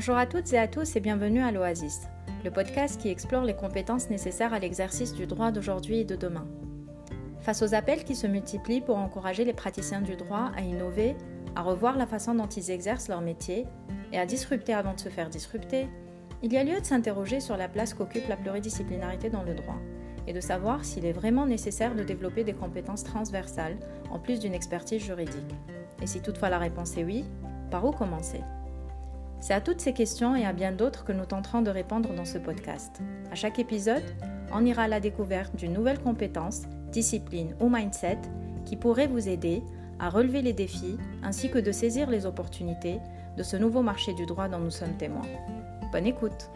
Bonjour à toutes et à tous et bienvenue à l'Oasis, le podcast qui explore les compétences nécessaires à l'exercice du droit d'aujourd'hui et de demain. Face aux appels qui se multiplient pour encourager les praticiens du droit à innover, à revoir la façon dont ils exercent leur métier et à disrupter avant de se faire disrupter, il y a lieu de s'interroger sur la place qu'occupe la pluridisciplinarité dans le droit et de savoir s'il est vraiment nécessaire de développer des compétences transversales en plus d'une expertise juridique. Et si toutefois la réponse est oui, par où commencer? C'est à toutes ces questions et à bien d'autres que nous tenterons de répondre dans ce podcast. À chaque épisode, on ira à la découverte d'une nouvelle compétence, discipline ou mindset qui pourrait vous aider à relever les défis ainsi que de saisir les opportunités de ce nouveau marché du droit dont nous sommes témoins. Bonne écoute